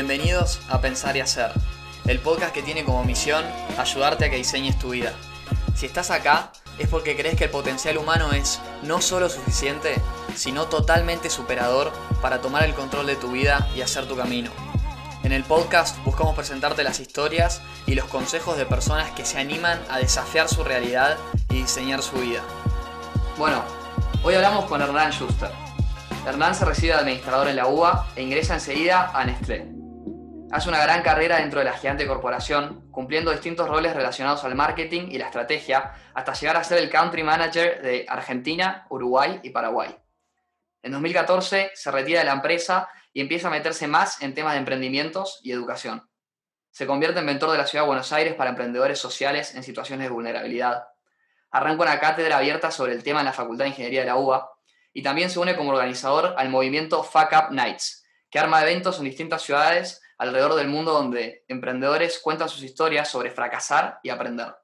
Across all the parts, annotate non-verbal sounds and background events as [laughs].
Bienvenidos a Pensar y Hacer, el podcast que tiene como misión ayudarte a que diseñes tu vida. Si estás acá es porque crees que el potencial humano es no solo suficiente, sino totalmente superador para tomar el control de tu vida y hacer tu camino. En el podcast buscamos presentarte las historias y los consejos de personas que se animan a desafiar su realidad y diseñar su vida. Bueno, hoy hablamos con Hernán Schuster. Hernán se recibe de administrador en la UBA e ingresa enseguida a Nestlé. Hace una gran carrera dentro de la gigante corporación, cumpliendo distintos roles relacionados al marketing y la estrategia, hasta llegar a ser el country manager de Argentina, Uruguay y Paraguay. En 2014 se retira de la empresa y empieza a meterse más en temas de emprendimientos y educación. Se convierte en mentor de la Ciudad de Buenos Aires para emprendedores sociales en situaciones de vulnerabilidad. Arranca una cátedra abierta sobre el tema en la Facultad de Ingeniería de la UBA y también se une como organizador al movimiento Fuck Up Nights, que arma eventos en distintas ciudades alrededor del mundo donde emprendedores cuentan sus historias sobre fracasar y aprender.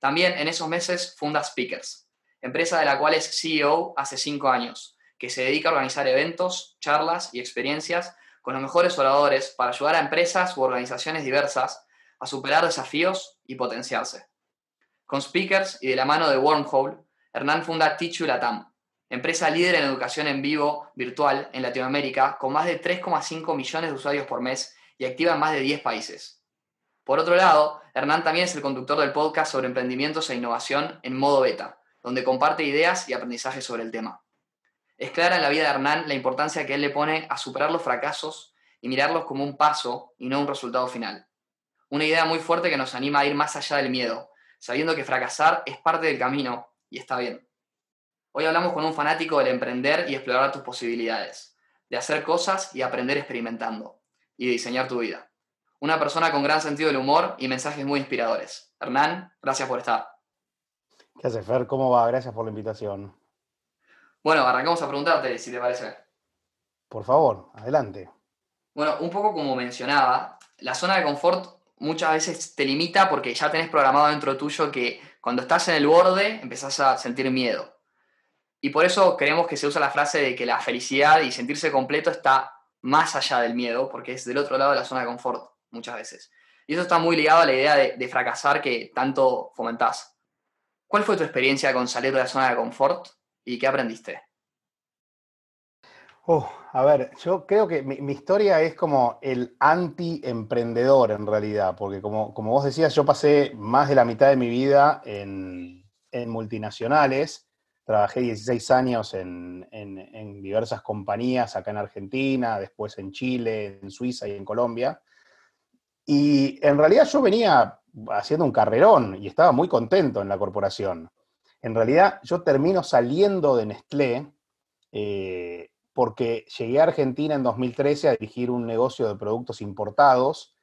También en esos meses funda Speakers, empresa de la cual es CEO hace cinco años, que se dedica a organizar eventos, charlas y experiencias con los mejores oradores para ayudar a empresas u organizaciones diversas a superar desafíos y potenciarse. Con Speakers y de la mano de Wormhole, Hernán funda Tichu Latam, empresa líder en educación en vivo virtual en Latinoamérica, con más de 3,5 millones de usuarios por mes y activa en más de 10 países. Por otro lado, Hernán también es el conductor del podcast sobre emprendimientos e innovación en modo beta, donde comparte ideas y aprendizaje sobre el tema. Es clara en la vida de Hernán la importancia que él le pone a superar los fracasos y mirarlos como un paso y no un resultado final. Una idea muy fuerte que nos anima a ir más allá del miedo, sabiendo que fracasar es parte del camino y está bien. Hoy hablamos con un fanático del emprender y explorar tus posibilidades, de hacer cosas y aprender experimentando, y de diseñar tu vida. Una persona con gran sentido del humor y mensajes muy inspiradores. Hernán, gracias por estar. ¿Qué haces, Fer? ¿Cómo va? Gracias por la invitación. Bueno, arrancamos a preguntarte, si te parece. Por favor, adelante. Bueno, un poco como mencionaba, la zona de confort muchas veces te limita porque ya tenés programado dentro tuyo que cuando estás en el borde empezás a sentir miedo. Y por eso creemos que se usa la frase de que la felicidad y sentirse completo está más allá del miedo, porque es del otro lado de la zona de confort muchas veces. Y eso está muy ligado a la idea de, fracasar que tanto fomentás. ¿Cuál fue tu experiencia con salir de la zona de confort y qué aprendiste? Oh, a ver, yo creo que mi, historia es como el anti-emprendedor en realidad, porque como, como, vos decías, yo pasé más de la mitad de mi vida en, en multinacionales Trabajé 16 años en, diversas compañías acá en Argentina, después en Chile, en Suiza y en Colombia. Y en realidad yo venía haciendo un carrerón y estaba muy contento en la corporación. En realidad yo termino saliendo de Nestlé eh, porque llegué a Argentina en 2013 a dirigir un negocio de productos importados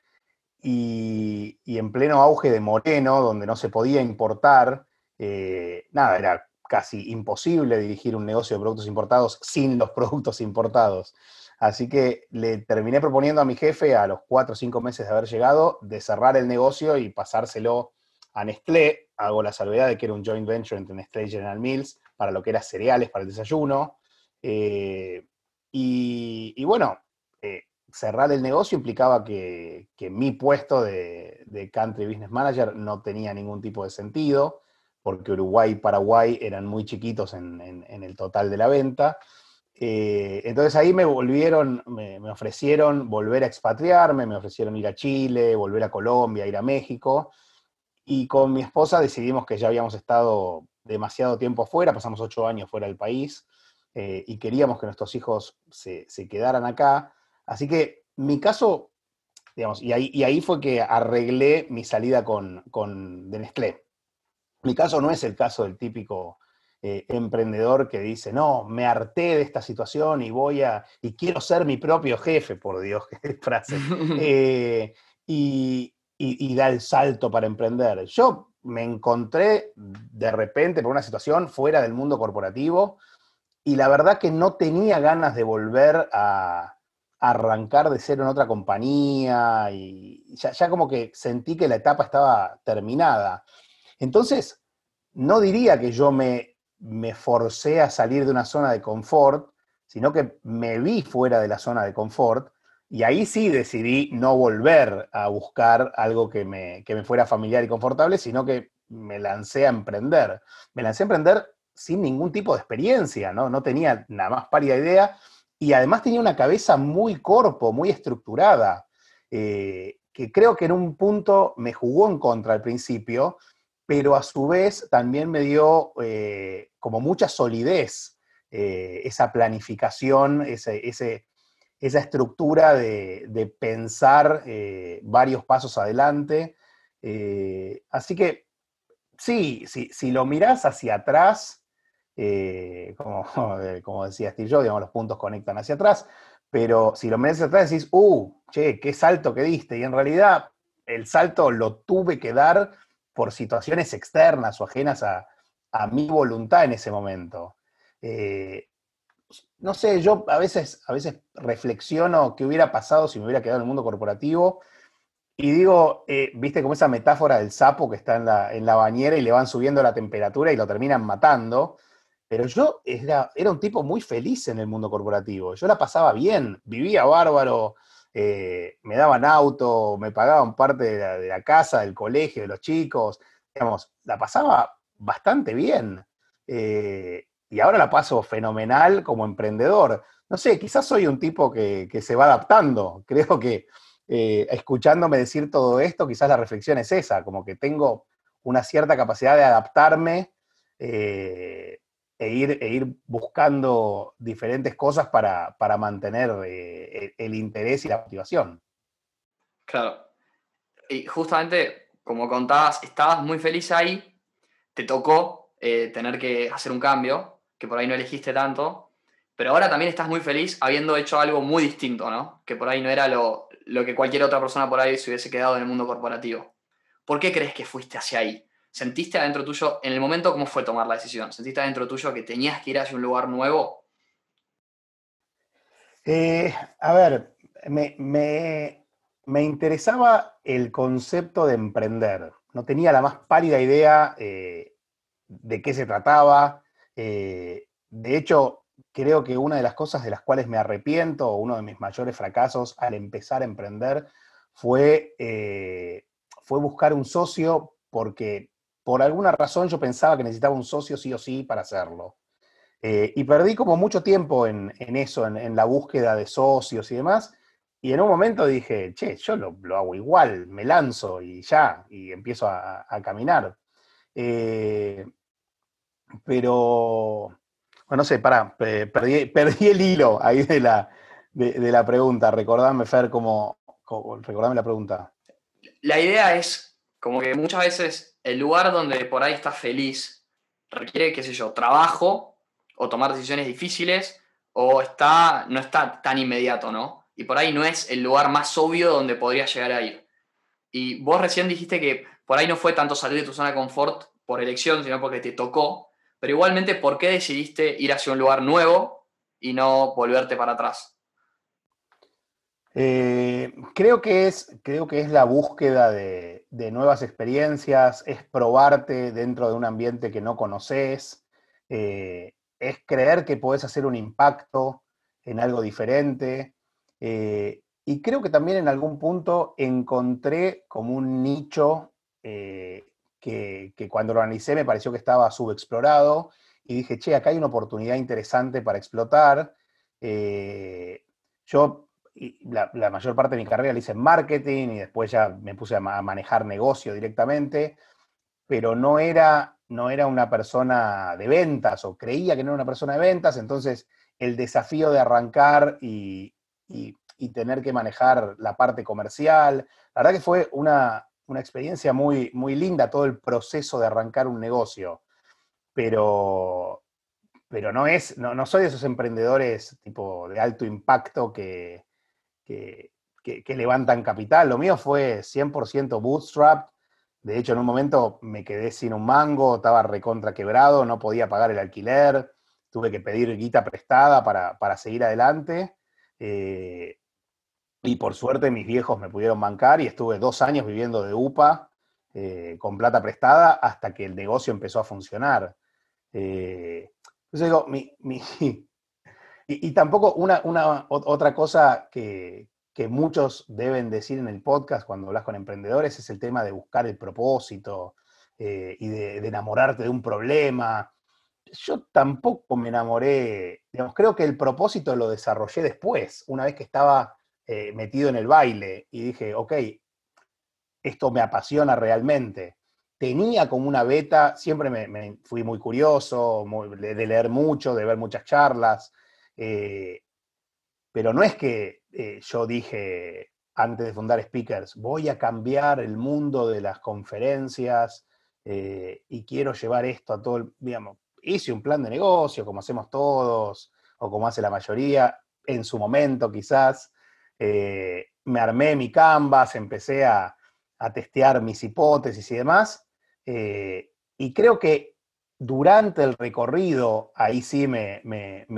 y, en pleno auge de Moreno, donde no se podía importar, eh, nada, era casi imposible dirigir un negocio de productos importados sin los [laughs] productos importados. Así que le terminé proponiendo a mi jefe, a los cuatro o cinco meses de haber llegado, de cerrar el negocio y pasárselo a Nestlé. Hago la salvedad de que era un joint venture entre Nestlé y General Mills para lo que era cereales para el desayuno. Eh, y, bueno, eh, cerrar el negocio implicaba que, mi puesto de, de, Country Business Manager no tenía ningún tipo de sentido porque Uruguay y Paraguay eran muy chiquitos en, el total de la venta. Eh, entonces ahí me volvieron, me, ofrecieron volver a expatriarme, me ofrecieron ir a Chile, volver a Colombia, ir a México. Y con mi esposa decidimos que ya habíamos estado demasiado tiempo fuera, pasamos ocho años fuera del país, eh, y queríamos que nuestros hijos se, quedaran acá. Así que mi caso, digamos, y ahí, fue que arreglé mi salida con, con. Mi caso no es el caso del típico eh, emprendedor que dice, no, me harté de esta situación y voy a, y quiero ser mi propio jefe, por Dios, [laughs] qué frase, [laughs] eh, y, da el salto para emprender. Yo me encontré de repente por una situación fuera del mundo corporativo y la verdad que no tenía ganas de volver a, arrancar de cero en otra compañía y ya como que sentí que la etapa estaba terminada. Entonces, no diría que yo me, me forcé a salir de una zona de confort, sino que me vi fuera de la zona de confort Y ahí sí decidí no volver a buscar algo que me, que me fuera familiar y confortable, sino que me lancé a emprender. Me lancé a emprender sin ningún tipo de experiencia, ¿no? No tenía nada más pálida idea y además tenía una cabeza muy corpo, muy estructurada, eh, que creo que en un punto me jugó en contra al principio, pero a su vez también me dio eh, como mucha solidez eh, esa planificación, ese, esa estructura de, pensar varios pasos adelante. así que sí, si lo mirás hacia atrás, eh, como, [laughs] como, decía Steve Jobs, digamos, los puntos conectan hacia atrás, pero si lo miras hacia atrás decís, uh, che, qué salto que diste, y en realidad el salto lo tuve que dar por situaciones externas o ajenas a, mi voluntad en ese momento. Eh, no sé, yo a veces, a veces reflexiono qué hubiera pasado si me hubiera quedado en el mundo corporativo y digo, eh, viste como esa metáfora del sapo que está en la, en la bañera y le van subiendo la temperatura y lo terminan matando. Pero yo era, era un tipo muy feliz en el mundo corporativo. Yo la pasaba bien, vivía bárbaro, eh, me daban auto, me pagaban parte de la, casa, del colegio, de los chicos. Digamos, la pasaba bastante bien. Eh, y ahora la paso fenomenal como emprendedor. No sé, quizás soy un tipo que, se va adaptando. [laughs] Creo que eh, escuchándome decir todo esto, quizás la reflexión es esa, como que tengo una cierta capacidad de adaptarme e ir, e ir buscando diferentes cosas para, mantener eh, el, interés y la motivación. Claro. Y justamente, como contabas, estabas muy feliz ahí, te tocó eh, tener que hacer un cambio, que por ahí no elegiste tanto, pero ahora también estás muy feliz habiendo hecho algo muy distinto, ¿no? Que por ahí no era lo, lo que cualquier otra persona por ahí se hubiese quedado en el mundo corporativo. ¿Por qué crees que fuiste hacia ahí? ¿Sentiste adentro tuyo, en el momento, cómo fue tomar la decisión? ¿Sentiste adentro tuyo que tenías que ir hacia un lugar nuevo? Eh, a ver, me, interesaba el concepto de emprender. No tenía la más pálida idea eh, de qué se trataba. Eh, de hecho, creo que una de las cosas de las cuales me arrepiento, uno de mis mayores fracasos al empezar a emprender, fue, fue buscar un socio porque por alguna razón yo pensaba que necesitaba un socio sí o sí para hacerlo. Eh, y perdí como mucho tiempo en, eso, en, la búsqueda de socios y demás. Y en un momento dije, che, yo lo, hago igual, me lanzo y ya, y empiezo a, caminar. Eh, pero, bueno, no sé, pará, perdí, perdí, el hilo ahí de la, de, la pregunta. Recordame, Fer, cómo, recordame la pregunta. La idea es como que muchas veces el lugar donde por ahí estás feliz requiere, qué sé yo, trabajo o tomar decisiones difíciles o está, no está tan inmediato, ¿no? Y por ahí no es el lugar más obvio donde podrías llegar a ir. Y vos recién dijiste que por ahí no fue tanto salir de tu zona de confort por elección, sino porque te tocó, pero igualmente, ¿por qué decidiste ir hacia un lugar nuevo y no volverte para atrás? Eh, creo, que es, creo que es la búsqueda de, nuevas experiencias, es probarte dentro de un ambiente que no conoces, eh, es creer que puedes hacer un impacto en algo diferente. Eh, y creo que también en algún punto encontré como un nicho que, que, cuando lo analicé me pareció que estaba subexplorado y dije, che, acá hay una oportunidad interesante para explotar. yo la, mayor parte de mi carrera la hice en marketing y después ya me puse a, manejar negocio directamente, pero no era, no era una persona de ventas o creía que no era una persona de ventas, entonces el desafío de arrancar y, tener que manejar la parte comercial, la verdad que fue una, experiencia muy, muy linda todo el proceso de arrancar un negocio, pero, pero no, es, no, no soy de esos emprendedores tipo de alto impacto que, que, levantan capital. Lo mío fue 100% bootstrap. De hecho, en un momento me quedé sin un mango, estaba recontra quebrado, no podía pagar el alquiler, tuve que pedir guita prestada para, seguir adelante. Eh, y por suerte mis viejos me pudieron bancar y estuve dos años viviendo de UPA eh, con plata prestada hasta que el negocio empezó a funcionar. Eh, entonces digo, mi, y, tampoco una, otra cosa que, que muchos deben decir en el podcast cuando hablas con emprendedores es el tema de buscar el propósito eh, y de, enamorarte de un problema. Yo tampoco me enamoré, creo que el propósito lo desarrollé después, una vez que estaba eh, metido en el baile y dije, ok, esto me apasiona realmente. Tenía como una beta, siempre me, fui muy curioso de, leer mucho, de ver muchas charlas, eh, pero no es que eh, yo dije antes de fundar Speakers, voy a cambiar el mundo de las conferencias eh, y quiero llevar esto a todo el, digamos, hice un plan de negocio como hacemos todos o como hace la mayoría, en su momento quizás, me armé mi canvas, empecé a, a testear mis hipótesis y demás. Y creo que durante el recorrido, ahí sí me,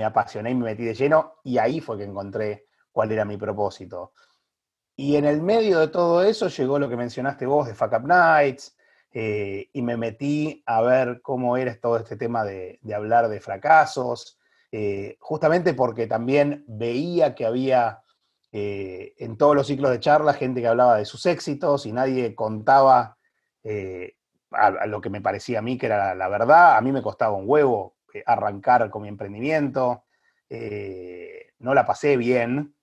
apasioné y me metí de lleno, y ahí fue que encontré cuál era mi propósito. Y en el medio de todo eso llegó lo que mencionaste vos de Fuck Up Nights, eh, y me metí a ver cómo era todo este tema de, hablar de fracasos, eh, justamente porque también veía que había eh, en todos los ciclos de charla gente que hablaba de sus éxitos y nadie contaba a, lo que me parecía a mí que era la, verdad. A mí me costaba un huevo eh, arrancar con mi emprendimiento, no la pasé bien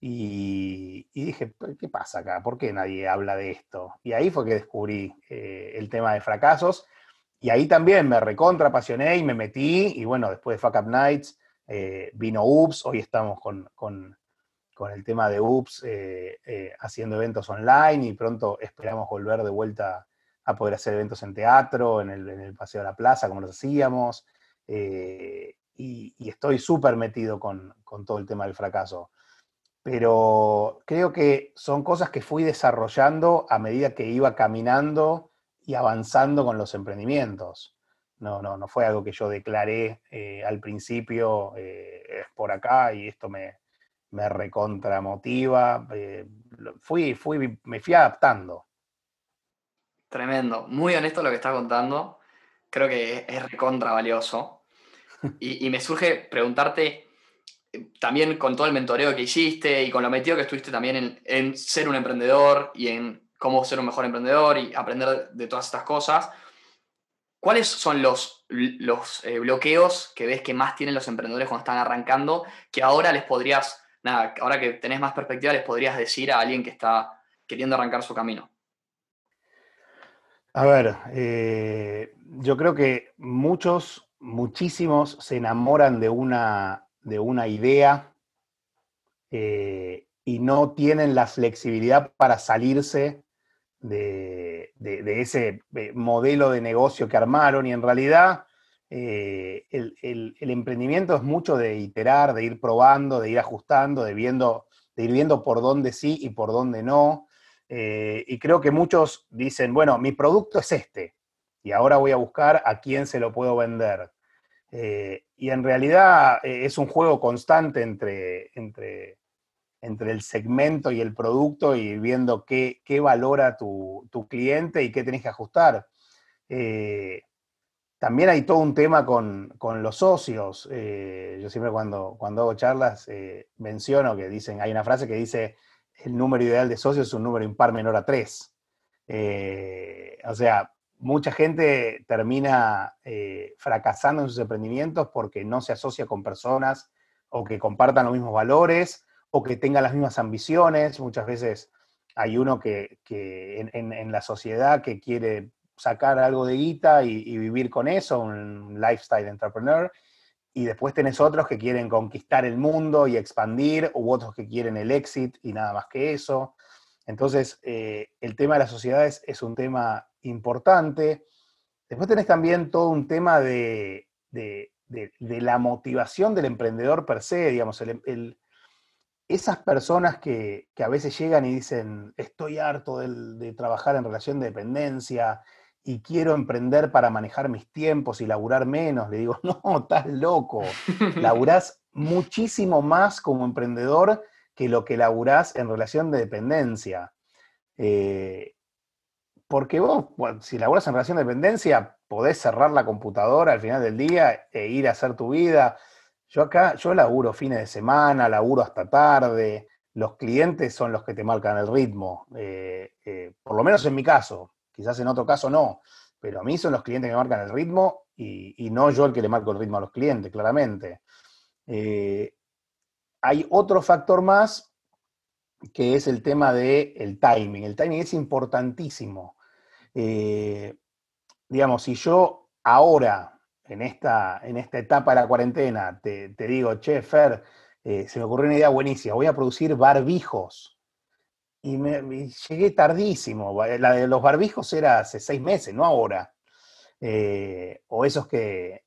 y, dije, ¿qué pasa acá? ¿Por qué nadie habla de esto? Y ahí fue que descubrí el tema de fracasos. Y ahí también me recontra apasioné y me metí. Y bueno, después de Fuck Up Nights vino Ups. Hoy estamos con, con el tema de UPS eh, eh, haciendo eventos online y pronto esperamos volver de vuelta a poder hacer eventos en teatro, en el, Paseo de la Plaza, como los hacíamos. Eh, y, estoy súper metido con, todo el tema del fracaso. Pero creo que son cosas que fui desarrollando a medida que iba caminando y avanzando con los emprendimientos. No, no, no fue algo que yo declaré al principio, es por acá y esto me, me recontramotiva. Eh, fui, fui, me fui adaptando. Tremendo. Muy honesto lo que estás contando. Creo que es recontra valioso. [laughs] Y, me surge preguntarte, eh, también con todo el mentoreo que hiciste y con lo metido que estuviste también en, ser un emprendedor y en cómo ser un mejor emprendedor y aprender de todas estas cosas, ¿cuáles son los, los eh, bloqueos que ves que más tienen los emprendedores cuando están arrancando que ahora les podrías nada, ahora que tenés más perspectiva, les podrías decir a alguien que está queriendo arrancar su camino? A ver, eh, yo creo que muchos, muchísimos se enamoran de una, de una idea eh, y no tienen la flexibilidad para salirse de, ese eh, modelo de negocio que armaron y en realidad eh, el, emprendimiento es mucho de iterar, de ir probando, de ir ajustando, de, viendo, de ir viendo por dónde sí y por dónde no. Eh, y creo que muchos dicen, bueno, mi producto es este, y ahora voy a buscar a quién se lo puedo vender. Eh, y en realidad es un juego constante entre, entre, entre, el segmento y el producto y viendo qué, qué valora tu, tu, cliente y qué tenés que ajustar. También hay todo un tema con, los socios. Eh, yo siempre cuando, cuando hago charlas eh, menciono que dicen, hay una frase que dice, el número ideal de socios es un número impar menor a tres. Eh, o sea, mucha gente termina fracasando en sus emprendimientos porque no se asocia con personas o que compartan los mismos valores o que tengan las mismas ambiciones. Muchas veces hay uno que, en, la sociedad que quiere sacar algo de guita y, vivir con eso, un lifestyle entrepreneur. Y después tenés otros que quieren conquistar el mundo y expandir, u otros que quieren el exit y nada más que eso. Entonces, eh, el tema de las sociedades es un tema importante. Después tenés también todo un tema de, la motivación del emprendedor per se, digamos, esas personas que, a veces llegan y dicen, estoy harto de trabajar en relación de dependencia, y quiero emprender para manejar mis tiempos y laburar menos. Le digo, [laughs] no, estás loco. Laburás muchísimo más como emprendedor que lo que laburás en relación de dependencia. Eh, porque vos, si laburás en relación de dependencia, podés cerrar la computadora al final del día e ir a hacer tu vida. Yo acá, yo laburo fines de semana, laburo hasta tarde, los clientes son los que te marcan el ritmo. Eh, eh, por lo menos en mi caso, quizás en otro caso no, pero a mí son los clientes que marcan el ritmo y, no yo el que le marco el ritmo a los clientes, claramente. Eh, hay otro factor más que es el tema del timing. El timing es importantísimo. digamos, si yo ahora, en esta, en esta etapa de la cuarentena, te, te digo, che, Fer, eh, se me ocurrió una idea buenísima, voy a producir barbijos. Y, me, llegué tardísimo. La de los barbijos era hace seis meses, no ahora. Eh, o esos que,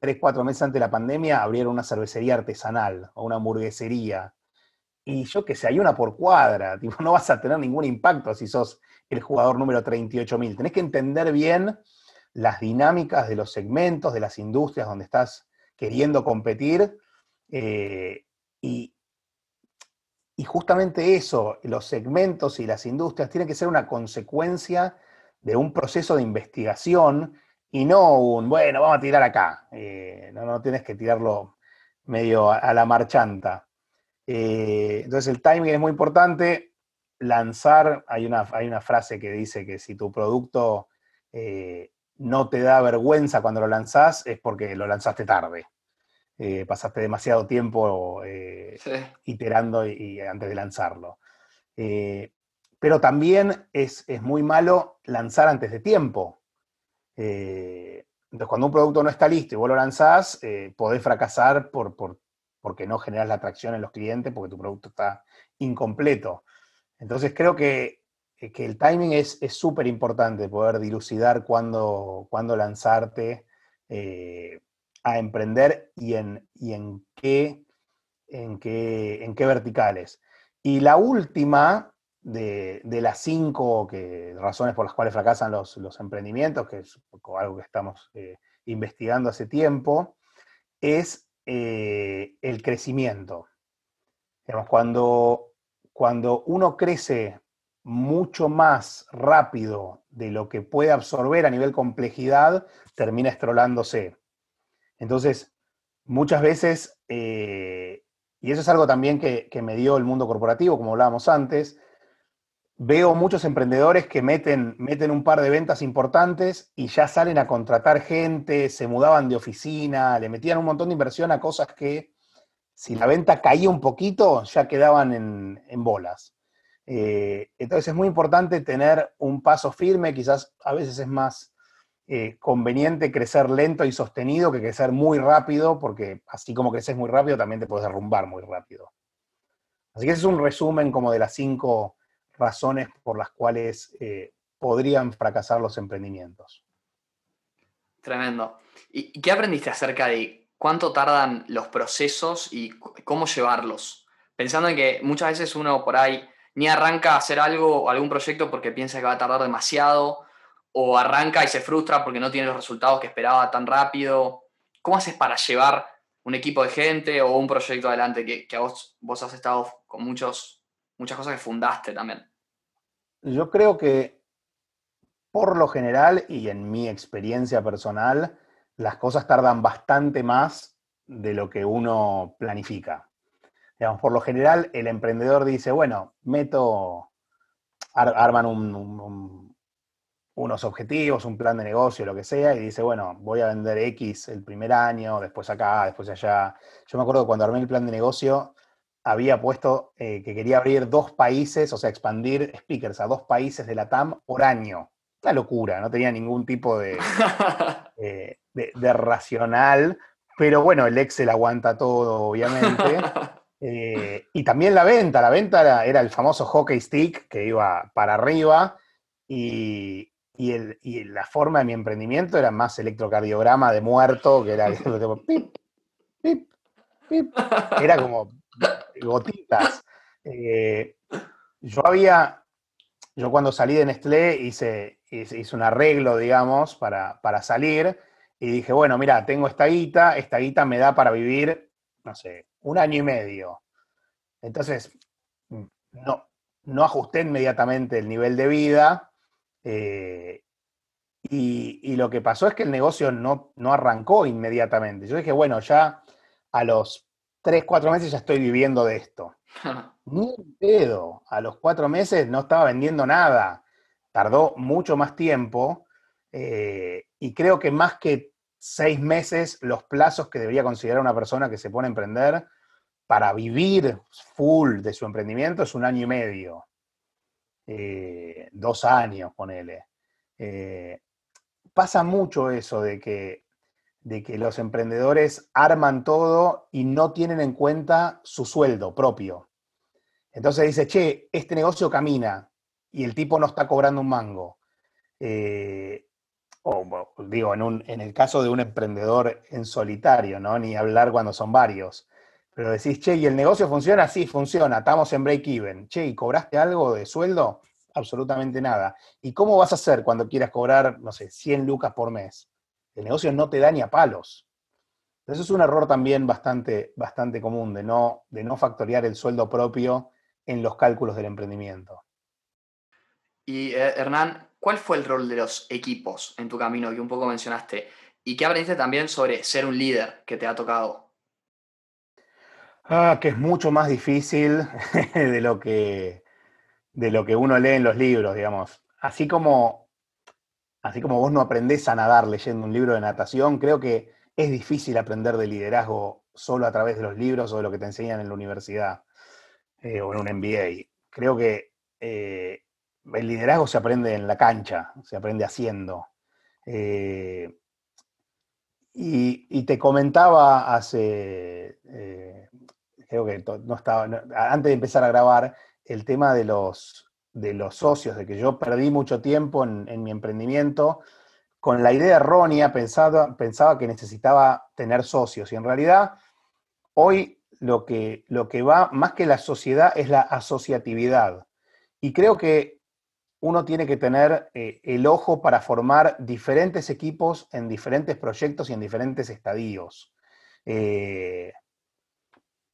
tres, cuatro meses antes de la pandemia abrieron una cervecería artesanal o una hamburguesería. Y yo que sé, hay una por cuadra, [laughs] tipo, no vas a tener ningún impacto si sos el jugador número 38.000. Tenés que entender bien las dinámicas de los segmentos, de las industrias donde estás queriendo competir eh, y, justamente eso, los segmentos y las industrias tienen que ser una consecuencia de un proceso de investigación y no un, bueno, vamos a tirar acá. Eh, no, no tienes que tirarlo medio a, la marchanta. Eh, entonces el timing es muy importante. Lanzar, hay una, hay una frase que dice que si tu producto no te da vergüenza cuando lo lanzás es porque lo lanzaste tarde. Eh, pasaste demasiado tiempo eh, iterando y, antes de lanzarlo. Eh, pero también es, muy malo lanzar antes de tiempo. entonces, cuando un producto no está listo y vos lo lanzás, podés fracasar por, porque no generas la atracción en los clientes, porque tu producto está incompleto. Entonces, creo que, el timing es súper importante, poder dilucidar cuándo, cuándo lanzarte a emprender y en, en, qué, en, qué, en qué verticales. Y la última de, las cinco que, razones por las cuales fracasan los, emprendimientos, que es algo que estamos eh, investigando hace tiempo, es eh, el crecimiento. cuando, cuando uno crece mucho más rápido de lo que puede absorber a nivel complejidad, termina estrolándose. Entonces, muchas veces, eh, y eso es algo también que, me dio el mundo corporativo, como hablábamos antes, veo muchos emprendedores que meten, meten un par de ventas importantes y ya salen a contratar gente, se mudaban de oficina, le metían un montón de inversión a cosas que si la venta caía un poquito, ya quedaban en, bolas. Eh, entonces es muy importante tener un paso firme, quizás a veces es más eh, conveniente crecer lento y sostenido que crecer muy rápido, porque así como creces muy rápido, también te puedes derrumbar muy rápido. Así que ese es un resumen como de las cinco razones por las cuales eh, podrían fracasar los emprendimientos. Tremendo. ¿Y qué aprendiste acerca de cuánto tardan los procesos y cómo llevarlos? Pensando en que muchas veces uno por ahí ni arranca a hacer algo o algún proyecto porque piensa que va a tardar demasiado o arranca y se frustra porque no tiene los resultados que esperaba tan rápido? ¿Cómo haces para llevar un equipo de gente o un proyecto adelante que, que vos, vos has estado con muchos, muchas cosas que fundaste también? Yo creo que por lo general y en mi experiencia personal, las cosas tardan bastante más de lo que uno planifica. Digamos, por lo general, el emprendedor dice, bueno, meto, arman un, unos objetivos, un plan de negocio, lo que sea, y dice, bueno, voy a vender X el primer año, después acá, después allá. Yo me acuerdo que cuando armé el plan de negocio, había puesto eh, que quería abrir dos países, o sea, expandir speakers a dos países de la TAM por año. Una locura, no tenía ningún tipo de, [laughs] eh, de, racional, pero bueno, el Excel aguanta todo, obviamente. [laughs] Eh, y también la venta, la venta era, era el famoso hockey stick que iba para arriba y, y, la forma de mi emprendimiento era más electrocardiograma de muerto, que era [laughs] pip, pip, pip. Era como gotitas. Eh, yo había, yo cuando salí de Nestlé hice, hice, un arreglo, digamos, para, para, salir y dije, bueno, mira, tengo esta guita, esta guita me da para vivir, no sé, un año y medio. Entonces, no, no ajusté inmediatamente el nivel de vida, eh, y, lo que pasó es que el negocio no, no arrancó inmediatamente. Yo dije, bueno, ya a los 3, 4 meses ya estoy viviendo de esto. [laughs] Ni un pedo. A los cuatro meses no estaba vendiendo nada. Tardó mucho más tiempo eh, y creo que más que seis meses, los plazos que debería considerar una persona que se pone a emprender para vivir full de su emprendimiento es un año y medio. Eh, dos años, ponele. Eh, pasa mucho eso de que, de que los emprendedores arman todo y no tienen en cuenta su sueldo propio. Entonces dice, che, este negocio camina y el tipo no está cobrando un mango. Eh, o digo, en, en el caso de un emprendedor en solitario, ¿no? Ni hablar cuando son varios. Pero decís, che, ¿y el negocio funciona? Sí, funciona, estamos en break-even. Che, ¿y cobraste algo de sueldo? Absolutamente nada. ¿Y cómo vas a hacer cuando quieras cobrar, no sé, 100 lucas por mes? El negocio no te da ni a palos. Eso es un error también bastante, bastante común, de no, de no factorear el sueldo propio en los cálculos del emprendimiento. Y eh, Hernán, ¿cuál fue el rol de los equipos en tu camino que un poco mencionaste? ¿Y qué aprendiste también sobre ser un líder que te ha tocado? Ah, que es mucho más difícil [laughs] de lo que, de lo que uno lee en los libros, digamos. Así como, así como vos no aprendés a nadar leyendo un libro de natación, creo que es difícil aprender de liderazgo solo a través de los libros o de lo que te enseñan en la universidad eh, o en un MBA. Creo que eh, el liderazgo se aprende en la cancha, se aprende haciendo. Eh, y, te comentaba hace, creo que no estaba, antes de empezar a grabar, el tema de los, de los socios, de que yo perdí mucho tiempo en, mi emprendimiento con la idea errónea, pensaba, pensaba que necesitaba tener socios y en realidad hoy lo que, lo que va más que la sociedad es la asociatividad. Y creo que uno tiene que tener eh, el ojo para formar diferentes equipos en diferentes proyectos y en diferentes estadios. Eh,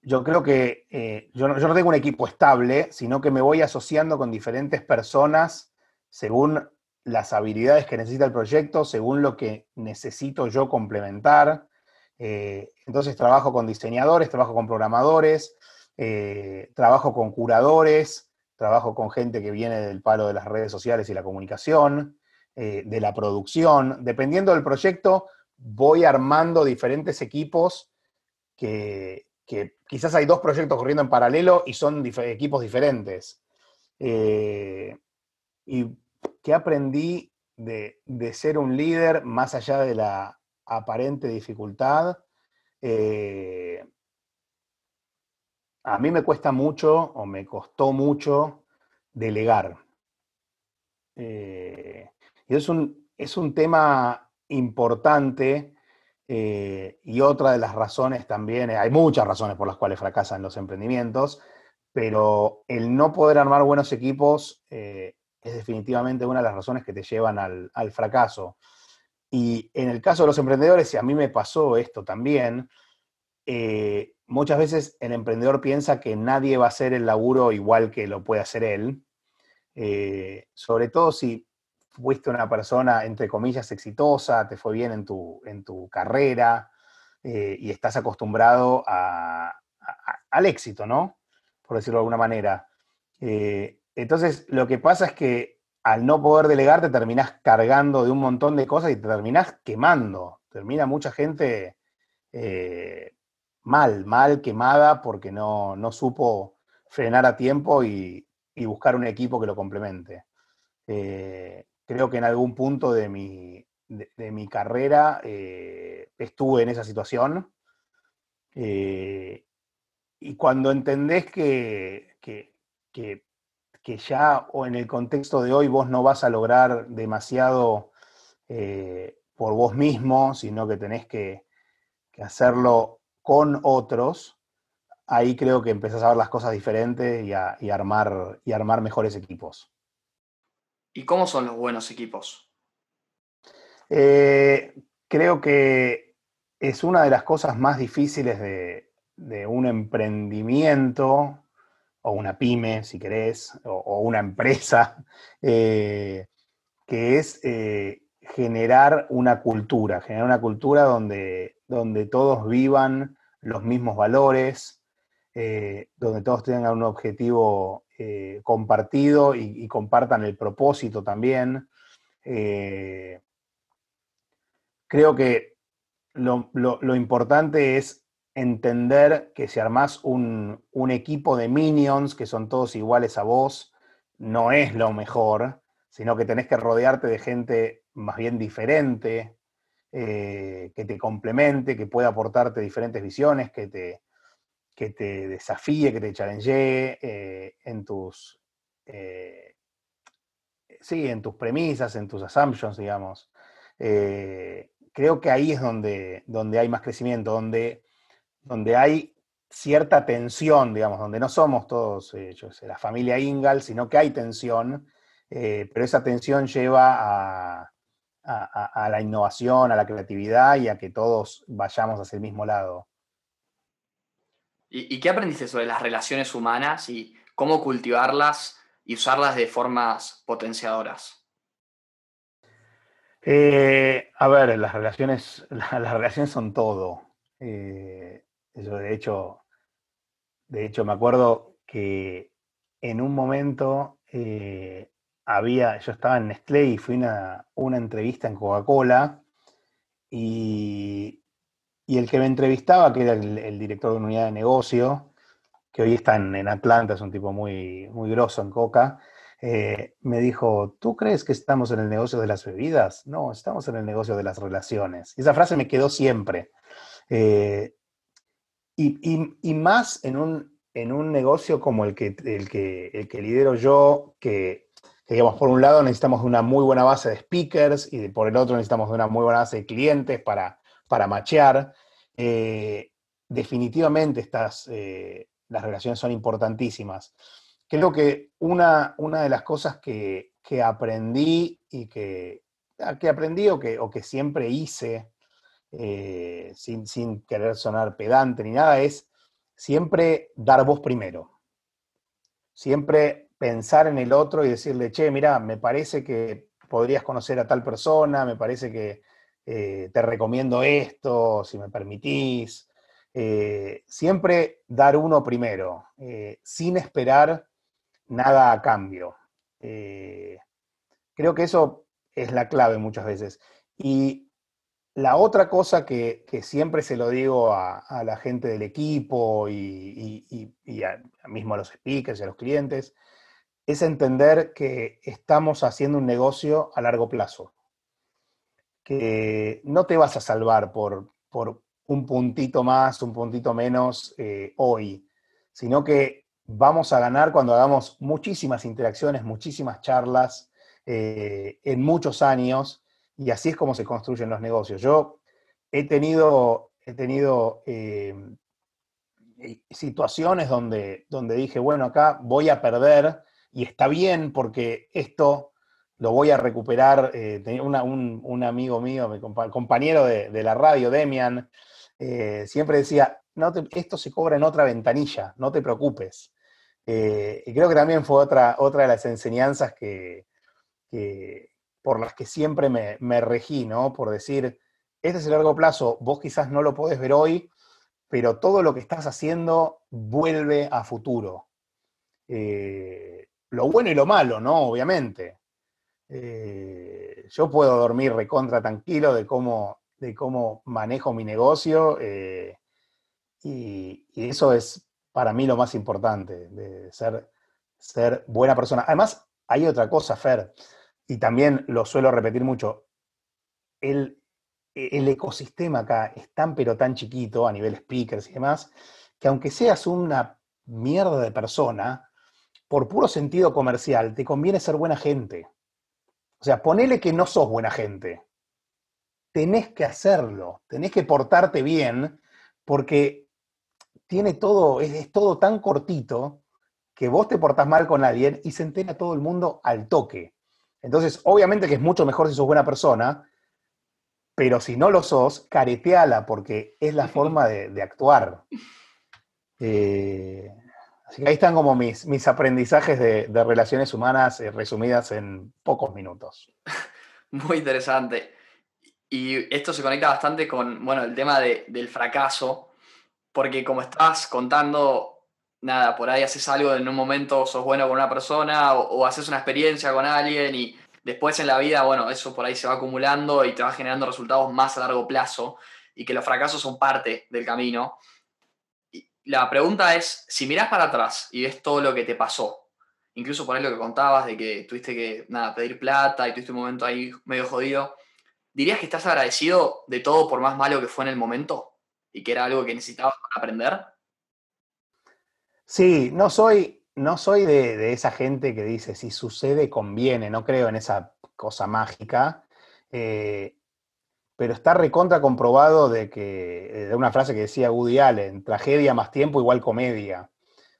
yo creo que eh, yo, no, tengo un equipo estable, sino que me voy asociando con diferentes personas según las habilidades que necesita el proyecto, según lo que necesito yo complementar. Eh, entonces trabajo con diseñadores, trabajo con programadores, eh, trabajo con curadores, trabajo con gente que viene del palo de las redes sociales y la comunicación, de la producción. Dependiendo del proyecto, voy armando diferentes equipos que, que quizás hay dos proyectos corriendo en paralelo y son equipos diferentes. Eh, ¿Y qué aprendí de, ser un líder más allá de la aparente dificultad? Eh, a mí me cuesta mucho o me costó mucho delegar. Eh, y es un, es un tema importante eh, y otra de las razones también, eh, hay muchas razones por las cuales fracasan los emprendimientos, pero el no poder armar buenos equipos eh, es definitivamente una de las razones que te llevan al, fracaso. Y en el caso de los emprendedores, y a mí me pasó esto también, muchas veces el emprendedor piensa que nadie va a hacer el laburo igual que lo puede hacer él, sobre todo si fuiste una persona, entre comillas, exitosa, te fue bien en tu, en tu carrera eh, y estás acostumbrado al éxito, ¿no? Por decirlo de alguna manera. Eh, entonces, lo que pasa es que al no poder delegar te terminás cargando de un montón de cosas y te terminás quemando. Termina mucha gente eh, mal, mal quemada porque no, supo frenar a tiempo y, buscar un equipo que lo complemente creo que en algún punto de mi, de, mi carrera eh, estuve en esa situación. Eh, y cuando entendés que, que, ya o en el contexto de hoy vos no vas a lograr demasiado eh, por vos mismo, sino que tenés que, hacerlo con otros, ahí creo que empezás a ver las cosas diferentes y armar, y armar mejores equipos. ¿Y cómo son los buenos equipos? Eh, creo que es una de las cosas más difíciles de, un emprendimiento o una pyme, si querés, o, una empresa, [laughs] eh, que es eh, generar una cultura, generar una cultura donde, donde todos vivan los mismos valores, donde todos tengan un objetivo eh, compartido y, compartan el propósito también. creo que lo, importante es entender que si armás un, un equipo de minions que son todos iguales a vos, no es lo mejor, sino que tenés que rodearte de gente más bien diferente, eh, que te complemente, que pueda aportarte diferentes visiones, que te, que te desafíe, que te challenge eh, en tus eh, sí, en tus premisas, en tus assumptions, digamos. creo que ahí es donde, donde hay más crecimiento, donde, donde hay cierta tensión, digamos, donde no somos todos la familia Ingal, sino que hay tensión, pero esa tensión lleva a, a, la innovación, a la creatividad y a que todos vayamos hacia el mismo lado. ¿Y, qué aprendiste sobre las relaciones humanas y cómo cultivarlas y usarlas de formas potenciadoras? Eh, a ver, las relaciones, [laughs] las relaciones son todo. Eh, de hecho, de hecho, me acuerdo que en un momento eh, había, yo estaba en Nestlé y fui a una, entrevista en Coca-Cola y, el que me entrevistaba, que era el, director de una unidad de negocio, que hoy está en, Atlanta, es un tipo muy, muy grosso en Coca, eh, me dijo, ¿tú crees que estamos en el negocio de las bebidas? No, estamos en el negocio de las relaciones. Y esa frase me quedó siempre. Eh, y, más en un, en un negocio como el que, el, que, el que lidero yo, que digamos, por un lado necesitamos una muy buena base de speakers y por el otro necesitamos una muy buena base de clientes para, para machear. Eh, definitivamente estas, eh, las relaciones son importantísimas. Creo que una, una de las cosas que, aprendí y que, ah, que aprendí o que, o que siempre hice, eh, sin, sin querer sonar pedante ni nada, es siempre dar voz primero. Siempre pensar en el otro y decirle, che, mira, me parece que podrías conocer a tal persona, me parece que eh, te recomiendo esto, si me permitís. Eh, siempre dar uno primero, eh, sin esperar nada a cambio. creo que eso es la clave muchas veces. Y la otra cosa que, siempre se lo digo a, la gente del equipo y, mismo a los speakers y a los clientes, es entender que estamos haciendo un negocio a largo plazo, que no te vas a salvar por, por un puntito más, un puntito menos eh, hoy, sino que vamos a ganar cuando hagamos muchísimas interacciones, muchísimas charlas eh, en muchos años, y así es como se construyen los negocios. Yo he tenido, he tenido eh, situaciones donde, donde dije, bueno, acá voy a perder, y está bien porque esto lo voy a recuperar. Eh, tenía un, amigo mío, mi compañero de, la radio, Demian, eh, siempre decía, no esto se cobra en otra ventanilla, no te preocupes. Eh, y creo que también fue otra, otra de las enseñanzas que, por las que siempre me, me, regí, ¿no? Por decir, este es el largo plazo, vos quizás no lo podés ver hoy, pero todo lo que estás haciendo vuelve a futuro lo bueno y lo malo, ¿no? Obviamente. Eh, yo puedo dormir recontra tranquilo de cómo, de cómo manejo mi negocio eh, y, eso es para mí lo más importante, de ser, ser buena persona. Además, hay otra cosa, Fer, y también lo suelo repetir mucho, el, el ecosistema acá es tan pero tan chiquito a nivel speakers y demás, que aunque seas una mierda de persona, por puro sentido comercial, te conviene ser buena gente. O sea, ponele que no sos buena gente. Tenés que hacerlo, tenés que portarte bien, porque tiene todo, es, todo tan cortito que vos te portás mal con alguien y se entera todo el mundo al toque. Entonces, obviamente que es mucho mejor si sos buena persona, pero si no lo sos, careteala, porque es la [laughs] forma de, actuar. Eh, ahí están como mis, mis aprendizajes de, relaciones humanas eh, resumidas en pocos minutos. [laughs] Muy interesante. Y esto se conecta bastante con bueno, el tema del fracaso, porque como estás contando, nada, por ahí haces algo en un momento, sos bueno con una persona o, haces una experiencia con alguien y después en la vida, bueno, eso por ahí se va acumulando y te va generando resultados más a largo plazo y que los fracasos son parte del camino. La pregunta es, si mirás para atrás y ves todo lo que te pasó, incluso ahí lo que contabas de que tuviste que, nada, pedir plata y tuviste un momento ahí medio jodido, ¿dirías que estás agradecido de todo por más malo que fue en el momento y que era algo que necesitabas aprender? Sí, no soy, no soy de, esa gente que dice si sucede, conviene, no creo en esa cosa mágica. Eh, pero está recontra comprobado de que, de una frase que decía Woody Allen, tragedia más tiempo igual comedia.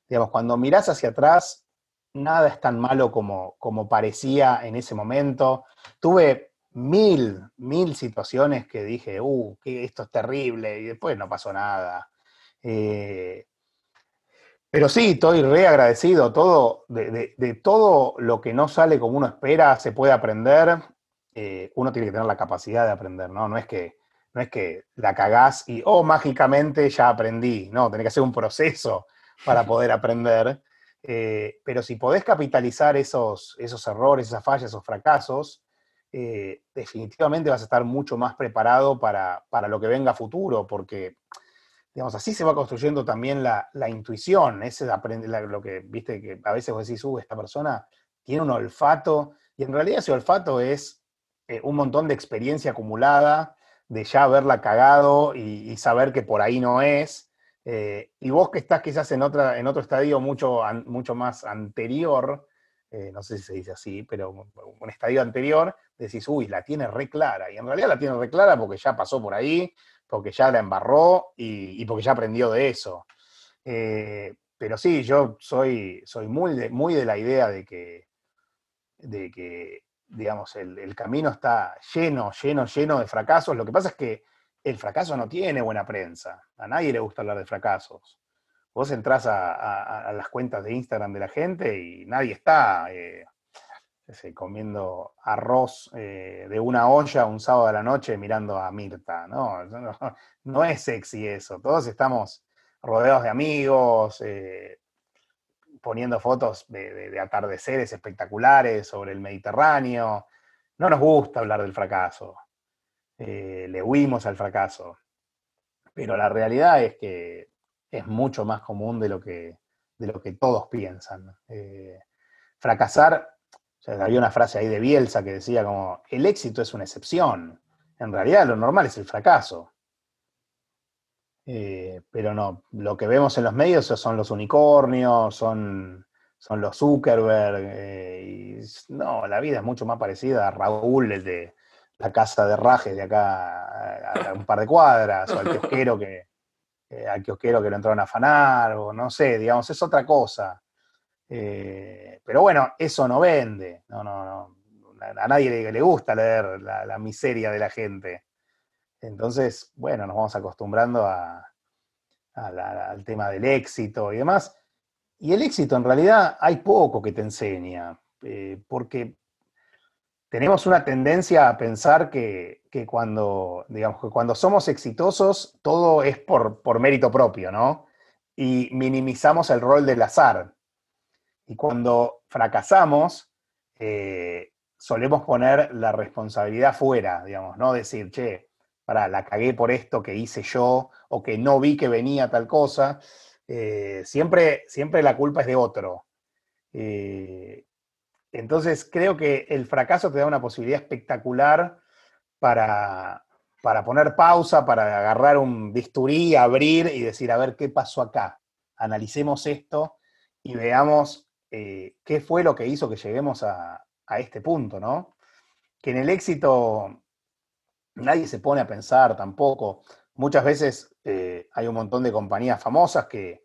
Digamos, cuando mirás hacia atrás, nada es tan malo como, como parecía en ese momento. Tuve mil, mil situaciones que dije, uh, que esto es terrible, y después no pasó nada. Eh, pero sí, estoy re agradecido. Todo, de, todo lo que no sale como uno espera, se puede aprender. Eh, uno tiene que tener la capacidad de aprender, ¿no? No es que, no es que la cagás y, oh, mágicamente ya aprendí. No, tenés que hacer un proceso para poder aprender. Eh, pero si podés capitalizar esos, esos errores, esas fallas, esos fracasos, eh, definitivamente vas a estar mucho más preparado para, para lo que venga a futuro, porque digamos, así se va construyendo también la, intuición, ese aprende, lo que, viste, que a veces vos decís, uh, esta persona tiene un olfato, y en realidad ese olfato es eh, un montón de experiencia acumulada, de ya haberla cagado y, saber que por ahí no es, eh, y vos que estás quizás en, otra, en otro estadio mucho, mucho más anterior, eh, no sé si se dice así, pero un estadio anterior, decís, uy, la tiene re clara, y en realidad la tiene re clara porque ya pasó por ahí, porque ya la embarró y, porque ya aprendió de eso. Pero sí, yo soy, soy muy, de, muy de la idea de que, de que digamos, el, camino está lleno, lleno, lleno de fracasos. Lo que pasa es que el fracaso no tiene buena prensa. A nadie le gusta hablar de fracasos. Vos entrás a, las cuentas de Instagram de la gente y nadie está eh, comiendo arroz eh, de una olla un sábado a la noche mirando a Mirta, ¿no? [laughs] No, es sexy eso. Todos estamos rodeados de amigos, eh, poniendo fotos de, atardeceres espectaculares sobre el Mediterráneo. No nos gusta hablar del fracaso. Eh, le huimos al fracaso. Pero la realidad es que es mucho más común de lo que, de lo que todos piensan. fracasar había una frase ahí de Bielsa que decía como, el éxito es una excepción. En realidad lo normal es el fracaso. Eh, pero no, lo que vemos en los medios son los unicornios, son, son los Zuckerberg. Eh, y, no, la vida es mucho más parecida a Raúl, el de la casa de rajes de acá a, un par de cuadras, o al kiosquero que, eh, al kiosquero que lo entraron a afanar, o no sé, digamos, es otra cosa. Eh, pero bueno, eso no vende. No, no, no. A nadie le, gusta leer la, miseria de la gente. Entonces, bueno, nos vamos acostumbrando al tema del éxito y demás. Y el éxito en realidad hay poco que te enseña, eh, porque tenemos una tendencia a pensar que, cuando, digamos, que cuando somos exitosos todo es por, por mérito propio, ¿no? Y minimizamos el rol del azar. Y cuando fracasamos, eh, solemos poner la responsabilidad fuera, digamos, no decir, che, para, la cagué por esto que hice yo o que no vi que venía tal cosa. Eh, siempre, siempre la culpa es de otro. Eh, entonces creo que el fracaso te da una posibilidad espectacular para, para poner pausa, para agarrar un bisturí, abrir y decir, a ver qué pasó acá. Analicemos esto y veamos eh, qué fue lo que hizo que lleguemos a, este punto, ¿no? Que en el éxito nadie se pone a pensar tampoco. Muchas veces eh, hay un montón de compañías famosas que,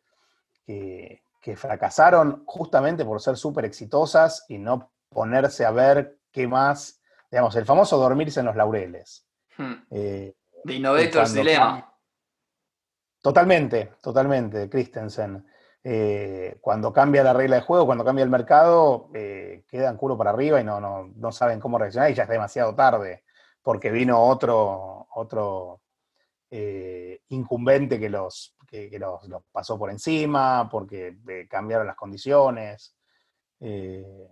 que, fracasaron justamente por ser súper exitosas y no ponerse a ver qué más, digamos, el famoso dormirse en los laureles. Hmm. Eh, de Innovators Dilema. Totalmente, totalmente, Christensen. Eh, cuando cambia la regla de juego, cuando cambia el mercado, eh, quedan culo para arriba y no, no, saben cómo reaccionar y ya es demasiado tarde, porque vino otro, otro eh, incumbente que, los, que, los, pasó por encima, porque eh, cambiaron las condiciones. Eh,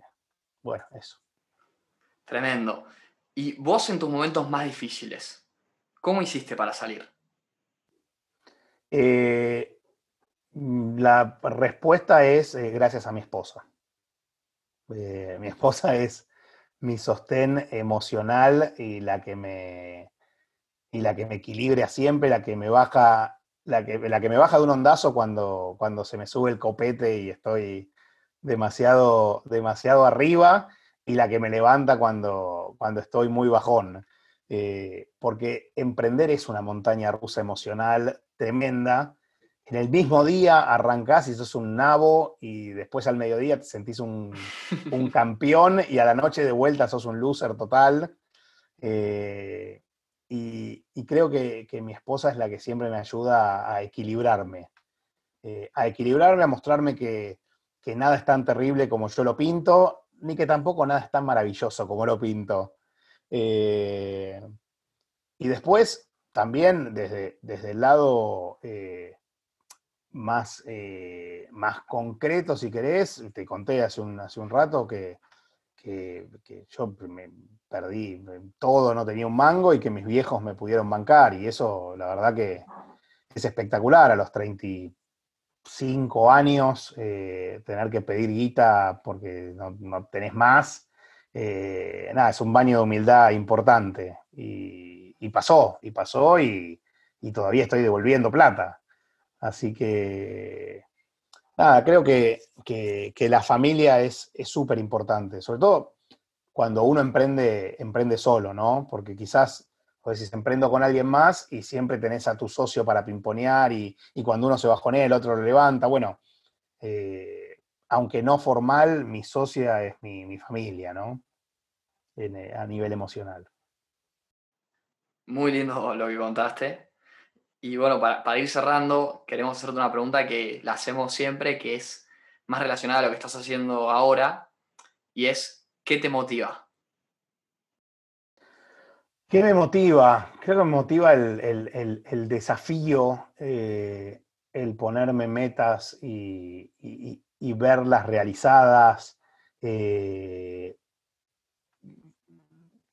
bueno, eso. Tremendo. ¿Y vos en tus momentos más difíciles, cómo hiciste para salir? la respuesta es gracias a mi esposa. mi [laughs] esposa es mi sostén emocional y la que me, y la que me equilibra siempre, la que me baja, la que, la que me baja de un ondazo cuando, cuando se me sube el copete y estoy demasiado, demasiado arriba, y la que me levanta cuando, cuando estoy muy bajón. Eh, porque emprender es una montaña rusa emocional tremenda. En el mismo día arrancás y sos un nabo y después al mediodía te sentís un, un [laughs] campeón y a la noche de vuelta sos un loser total. Eh, y, creo que, mi esposa es la que siempre me ayuda a, equilibrarme. Eh, a equilibrarme, a mostrarme que, nada es tan terrible como yo lo pinto, ni que tampoco nada es tan maravilloso como lo pinto. Eh, y después, también desde, desde el lado eh, más, más concreto, si querés, te conté hace un, hace un rato que, que, yo me perdí todo, no tenía un mango y que mis viejos me pudieron bancar. Y eso, la verdad que es espectacular a los 35 años, eh, tener que pedir guita porque no, tenés más. Eh, nada, es un baño de humildad importante. Y, pasó, y pasó, y, todavía estoy devolviendo plata. Así que, nada, creo que, la familia es súper importante, sobre todo cuando uno emprende, emprende solo, ¿no? Porque quizás, pues si emprendo con alguien más y siempre tenés a tu socio para pimponear y, cuando uno se él, el otro lo levanta. Bueno, eh, aunque no formal, mi socia es mi, familia, ¿no? Eh, a nivel emocional. Muy lindo lo que contaste. Y bueno, para, ir cerrando, queremos hacerte una pregunta que la hacemos siempre, que es más relacionada a lo que estás haciendo ahora, y es, ¿Qué te motiva? ¿Qué me motiva? Creo que me motiva el, desafío, eh, el ponerme metas y, verlas realizadas. Eh,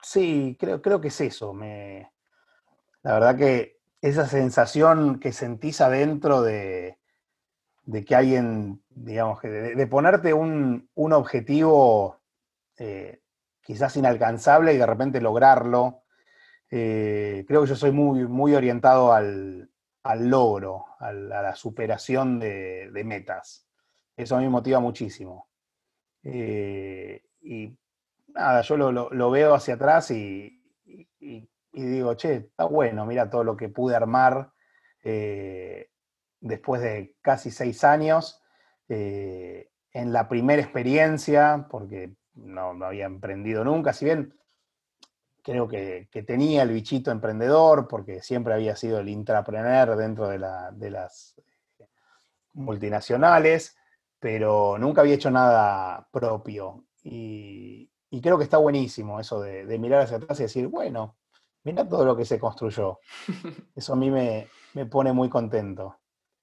sí, creo, creo que es eso. Me, la verdad que esa sensación que sentís adentro de, que alguien, digamos, de, ponerte un, un objetivo eh, quizás inalcanzable y de repente lograrlo. Eh, creo que yo soy muy, muy orientado al, logro, a la superación de, metas. Eso a mí me motiva muchísimo. Eh, y nada, yo lo, veo hacia atrás y, digo, che, está bueno, mira todo lo que pude armar después de casi seis años. en la primera experiencia, porque no, había emprendido nunca, si bien creo que, tenía el bichito emprendedor, porque siempre había sido el intrapreneur dentro de, las eh, multinacionales, pero nunca había hecho nada propio. Y, creo que está buenísimo eso de, mirar hacia atrás y decir, bueno, mira todo lo que se construyó. [laughs] Eso a mí me, pone muy contento.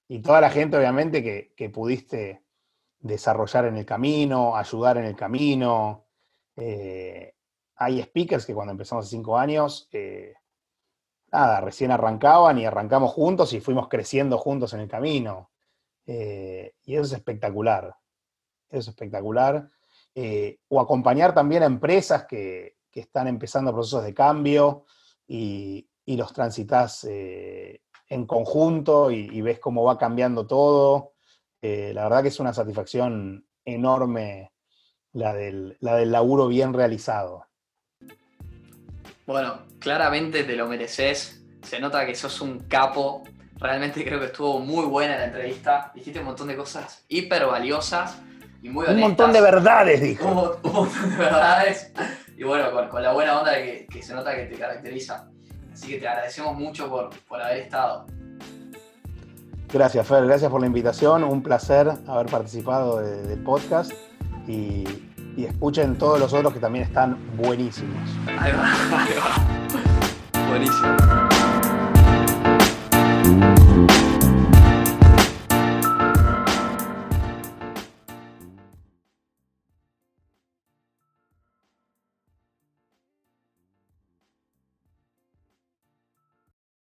Y toda la gente, obviamente, que, que pudiste desarrollar en el camino, ayudar en el camino. Eh, hay speakers que cuando empezamos hace cinco años, eh, nada, recién arrancaban y arrancamos juntos y fuimos creciendo juntos en el camino. Eh, y eso es espectacular. Eso es espectacular. o acompañar también a empresas que, están empezando procesos de cambio y, los transitas en conjunto y, ves cómo va cambiando todo. Eh, la verdad que es una satisfacción enorme la del, la del laburo bien realizado. Bueno, claramente te lo mereces. Se nota que sos un capo. Realmente creo que estuvo muy buena la entrevista. Dijiste un montón de cosas hiper valiosas y muy Un montón de verdades, dijo. Un, montón de verdades y bueno, con, la buena onda que, se nota que te caracteriza. Así que te agradecemos mucho por, por haber estado. Gracias, Fer, gracias por la invitación. Un placer haber participado del podcast y, y, escuchen todos los otros que también están buenísimos. Ahí va. Buenísimo.